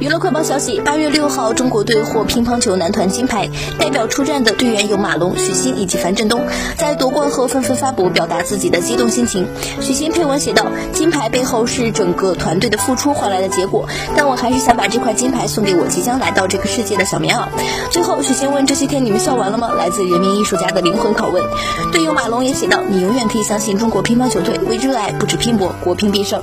娱乐快报消息八月六号中国队获乒乓球男团金牌代表出战的队员有马龙许昕以及樊振东在夺冠后纷纷发博表达自己的激动心情。许昕配文写道金牌背后是整个团队的付出换来的结果但我还是想把这块金牌送给我即将来到这个世界的小棉袄。最后许昕问这些天你们笑完了吗？来自人民艺术家的灵魂拷问。队友马龙也写道你永远可以相信中国乒乓球队为热爱不止拼搏国乒必胜。